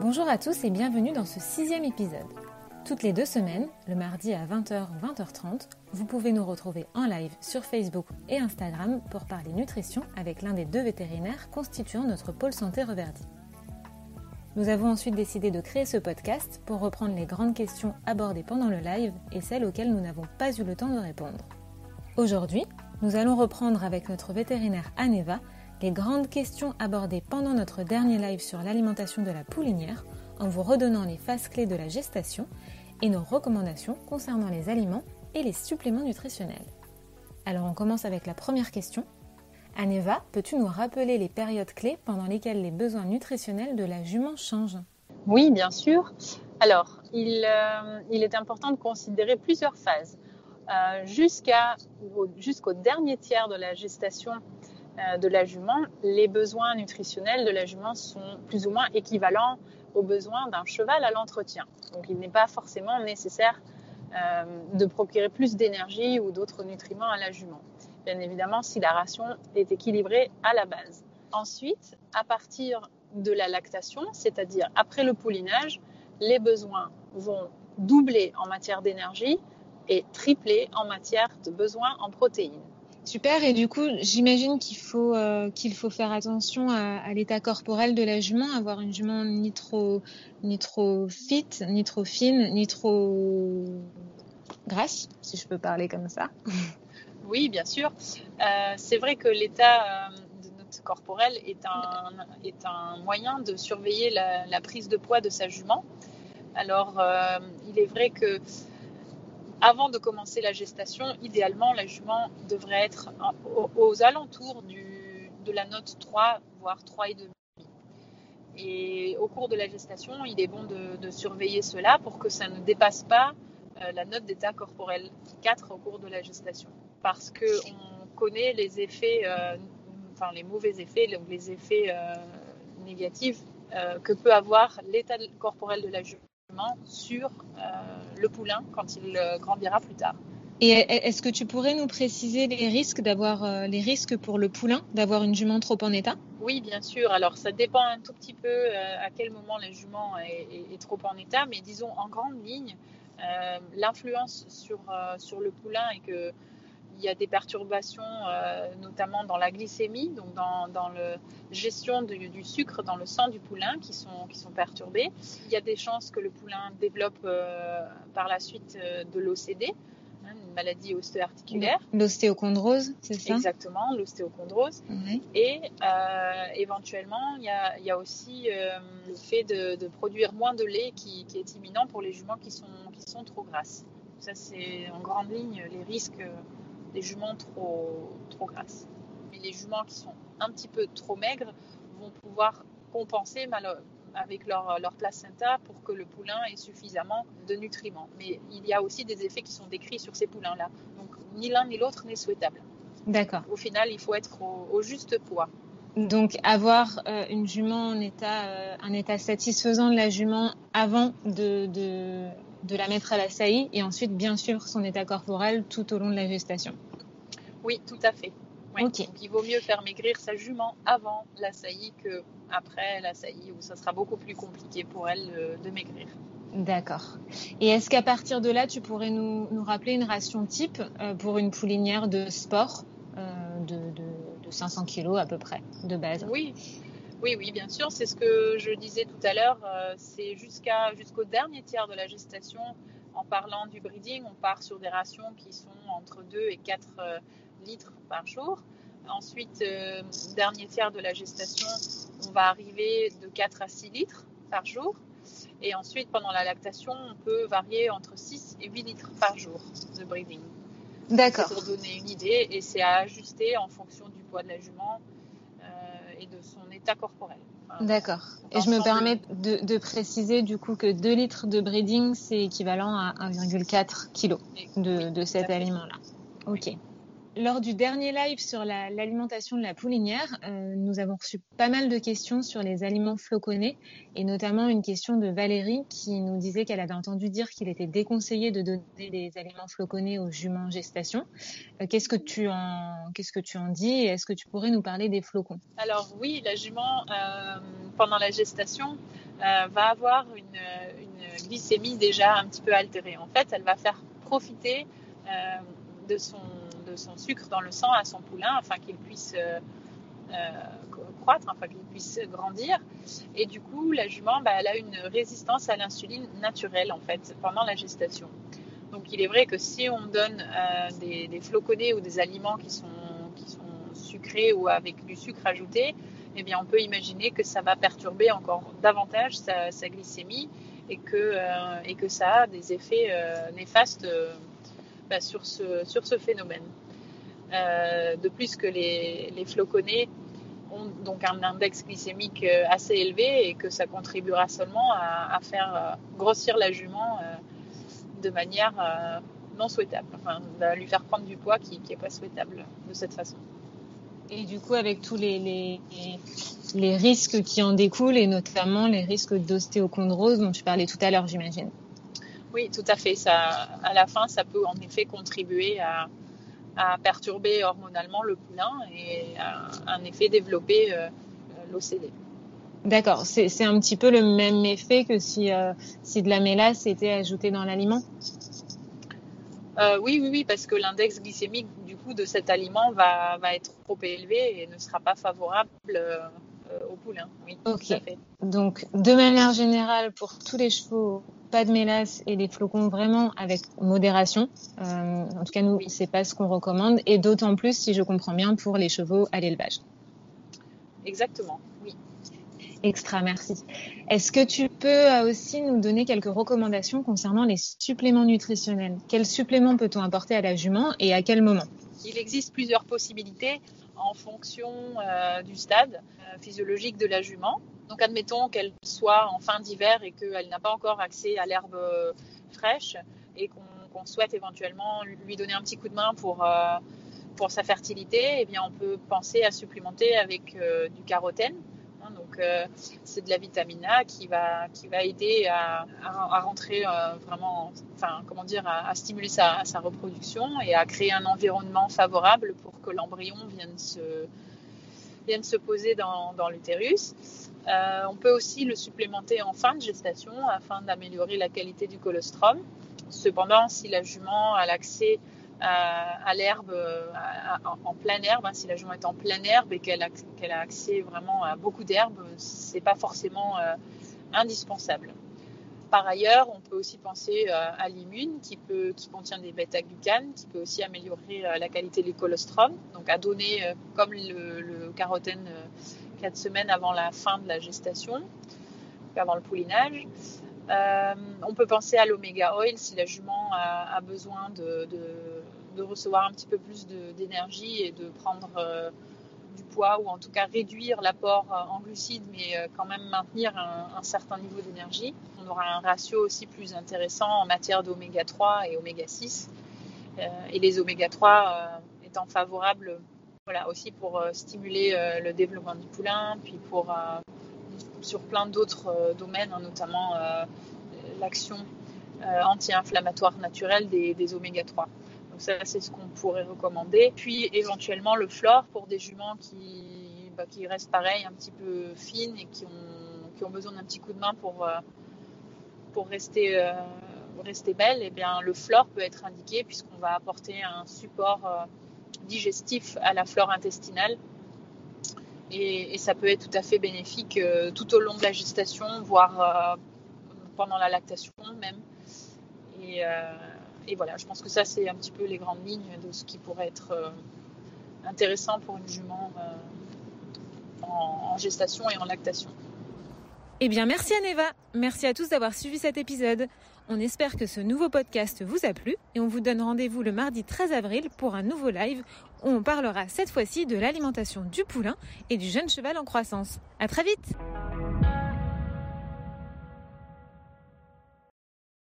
Bonjour à tous et bienvenue dans ce sixième épisode. Toutes les deux semaines, le mardi à 20h ou 20h30, vous pouvez nous retrouver en live sur Facebook et Instagram pour parler nutrition avec l'un des deux vétérinaires constituant notre pôle santé Reverdy. Nous avons ensuite décidé de créer ce podcast pour reprendre les grandes questions abordées pendant le live et celles auxquelles nous n'avons pas eu le temps de répondre. Aujourd'hui, nous allons reprendre avec notre vétérinaire Aneva les grandes questions abordées pendant notre dernier live sur l'alimentation de la poulinière en vous redonnant les phases clés de la gestation et nos recommandations concernant les aliments et les suppléments nutritionnels. Alors on commence avec la première question. Aneva, peux-tu nous rappeler les périodes clés pendant lesquelles les besoins nutritionnels de la jument changent? Oui, bien sûr. Alors, il, euh, il, est important de considérer plusieurs phases. Euh, Jusqu'au dernier tiers de la gestation de la jument, les besoins nutritionnels de la jument sont plus ou moins équivalents aux besoins d'un cheval à l'entretien. Donc il n'est pas forcément nécessaire euh, de procurer plus d'énergie ou d'autres nutriments à la jument. Bien évidemment, si la ration est équilibrée à la base. Ensuite, à partir de la lactation, c'est-à-dire après le poulinage, les besoins vont doubler en matière d'énergie et tripler en matière de besoins en protéines. Super. Et du coup, j'imagine qu'il faut euh, qu'il faut faire attention à, l'état corporel de la jument, avoir une jument ni trop ni trop fit, ni trop fine, ni trop grasse, si je peux parler comme ça. Oui, bien sûr. Euh, c'est vrai que l'état euh, de notre corporel est un est un moyen de surveiller la, la prise de poids de sa jument. Alors, il est vrai que avant de commencer la gestation, idéalement, la jument devrait être aux, alentours de la note 3, voire 3,5. Et au cours de la gestation, il est bon de, surveiller cela pour que ça ne dépasse pas euh, la note d'état corporel 4 au cours de la gestation. Parce qu'on connaît les effets, euh, enfin les mauvais effets, donc les effets euh, négatifs que peut avoir l'état corporel de la jument sur euh, le poulain quand il euh, grandira plus tard. Et est-ce que tu pourrais nous préciser les risques d'avoir euh, les risques pour le poulain d'avoir une jument trop en état? Oui, bien sûr. Alors ça dépend un tout petit peu à quel moment la jument est, trop en état, mais disons en grande ligne, l'influence sur sur le poulain est que il y a des perturbations, euh, notamment dans la glycémie, donc dans, dans la gestion du, sucre dans le sang du poulain qui sont, qui sont perturbées. Il y a des chances que le poulain développe euh, par la suite euh, de l'OCD, hein, une maladie ostéo-articulaire. L'ostéochondrose, c'est ça? Exactement, l'ostéochondrose. Et éventuellement, il y, a, il y a aussi le fait de, de, produire moins de lait qui, qui, est imminent pour les juments qui sont, qui sont trop grasses. Ça, c'est en grande ligne les risques des juments trop, trop grasses. Mais les juments qui sont un petit peu trop maigres vont pouvoir compenser avec leur, leur placenta pour que le poulain ait suffisamment de nutriments. Mais il y a aussi des effets qui sont décrits sur ces poulains-là. Donc ni l'un ni l'autre n'est souhaitable. D'accord. Au final, il faut être au, juste poids. Donc avoir euh, une jument en état, euh, un état satisfaisant de la jument avant de, de, de la mettre à la saillie et ensuite bien suivre son état corporel tout au long de la gestation. Oui, tout à fait. Donc il vaut mieux faire maigrir sa jument avant la saillie que après la saillie où ça sera beaucoup plus compliqué pour elle euh, de maigrir. D'accord. Et est-ce qu'à partir de là, tu pourrais nous, nous rappeler une ration type euh, pour une poulinière de sport euh, de, de, de 500 kg à peu près, de base? Oui, oui, oui, bien sûr. C'est ce que je disais tout à l'heure. Euh, c'est jusqu'à jusqu'au dernier tiers de la gestation. En parlant du breeding, on part sur des rations qui sont entre 2 et 4 euh, litres par jour. Ensuite, euh, dernier tiers de la gestation, on va arriver de 4 à 6 litres par jour. Et ensuite, pendant la lactation, on peut varier entre 6 et 8 litres par jour de breeding. D'accord. Pour donner une idée, et c'est à ajuster en fonction du poids de la jument, et de son état corporel. D'accord. Et je me permets de, préciser du coup que 2 litres de breeding, c'est équivalent à 1,4 kg de, de cet aliment-là. Ok. Lors du dernier live sur l'alimentation de la poulinière, euh, nous avons reçu pas mal de questions sur les aliments floconnés et notamment une question de Valérie qui nous disait qu'elle avait entendu dire qu'il était déconseillé de donner des aliments floconnés aux juments en gestation. Euh, qu'est-ce que tu en dis et est-ce que tu pourrais nous parler des flocons? Alors oui, la jument euh, pendant la gestation va avoir une, glycémie déjà un petit peu altérée. En fait, elle va faire profiter de, son, son sucre dans le sang à son poulain afin qu'il puisse croître, afin qu'il puisse grandir. Et du coup, la jument, bah, elle a une résistance à l'insuline naturelle en fait pendant la gestation. Donc il est vrai que si on donne euh, des, des, floconnés ou des aliments qui sont, sucrés ou avec du sucre ajouté, eh bien on peut imaginer que ça va perturber encore davantage sa, glycémie et que, euh, et que ça a des effets euh, néfastes bah, sur, ce, sur ce phénomène. De plus que les, les floconnés ont donc un index glycémique assez élevé et que ça contribuera seulement à, à faire grossir la jument de manière euh, non souhaitable, enfin, va lui faire prendre du poids qui n'est pas souhaitable de cette façon. Et du coup, avec tous les, les, les, risques qui en découlent, et notamment les risques d'ostéochondrose dont tu parlais tout à l'heure, j'imagine. Oui, tout à fait. Ça, à la fin, ça peut en effet contribuer à, à perturber hormonalement le poulain et à, en effet développer euh, l'OCD. D'accord, c'est un petit peu le même effet que si, euh, si de la mélasse était ajoutée dans l'aliment? Euh, oui, oui, oui, parce que l'index glycémique du coup de cet aliment va, va, être trop élevé et ne sera pas favorable euh, au poulain. Oui, ok. Donc, de manière générale, pour tous les chevaux, pas de mélasse et des flocons vraiment avec modération. Euh, en tout cas, nous, c'est pas ce qu'on recommande. Et d'autant plus, si je comprends bien, pour les chevaux à l'élevage. Exactement. Extra, merci. Est-ce que tu peux aussi nous donner quelques recommandations concernant les suppléments nutritionnels? Quels suppléments peut-on apporter à la jument et à quel moment? Il existe plusieurs possibilités en fonction euh, du stade euh, physiologique de la jument. Donc admettons qu'elle soit en fin d'hiver et qu'elle n'a pas encore accès à l'herbe euh, fraîche et qu'on souhaite éventuellement lui donner un petit coup de main pour, pour sa fertilité, eh bien on peut penser à supplémenter avec du carotène euh, c'est de la vitamine A qui va, qui va aider à, à, rentrer euh, vraiment, enfin, comment dire, à, stimuler sa, sa, reproduction et à créer un environnement favorable pour que l'embryon vienne se, vienne se poser dans, dans l'utérus. Euh, on peut aussi le supplémenter en fin de gestation afin d'améliorer la qualité du colostrum. Cependant, si la jument a l'accès à, l'herbe en, pleine herbe. Hein, si la jument est en pleine herbe et qu'elle a, qu'elle a accès vraiment à beaucoup d'herbe, c'est pas forcément euh, indispensable. Par ailleurs, on peut aussi penser euh, à l'immune qui, peut, qui contient des bêta-glucanes, qui peut aussi améliorer euh, la qualité du colostrum, donc à donner comme le, le carotène 4 semaines avant la fin de la gestation, avant le poulinage. Euh, on peut penser à l'oméga oil si la jument a, besoin de, recevoir un petit peu plus d'énergie et de prendre euh, du poids ou en tout cas réduire l'apport euh, en glucides mais quand même maintenir un, certain niveau d'énergie. On aura un ratio aussi plus intéressant en matière d'oméga 3 et oméga 6 et les oméga 3 étant favorables voilà, aussi pour stimuler le développement du poulain puis pour sur plein d'autres euh, domaines, hein, notamment euh, l'action euh, anti-inflammatoire naturelle des, oméga 3. Donc ça, c'est ce qu'on pourrait recommander. Puis éventuellement le flore pour des juments qui, bah, qui restent pareil, un petit peu fines et qui ont, qui ont besoin d'un petit coup de main pour, pour rester, rester belles. Et eh bien, le flore peut être indiqué puisqu'on va apporter un support digestif à la flore intestinale et, ça peut être tout à fait bénéfique euh, tout au long de la gestation, voire euh, pendant la lactation même. Euh, et, voilà, je pense que ça, c'est un petit peu les grandes lignes de ce qui pourrait être intéressant pour une jument en, en gestation et en lactation. Eh bien, merci à Neva. Merci à tous d'avoir suivi cet épisode. On espère que ce nouveau podcast vous a plu et on vous donne rendez-vous le mardi 13 avril pour un nouveau live où on parlera cette fois-ci de l'alimentation du poulain et du jeune cheval en croissance. À très vite!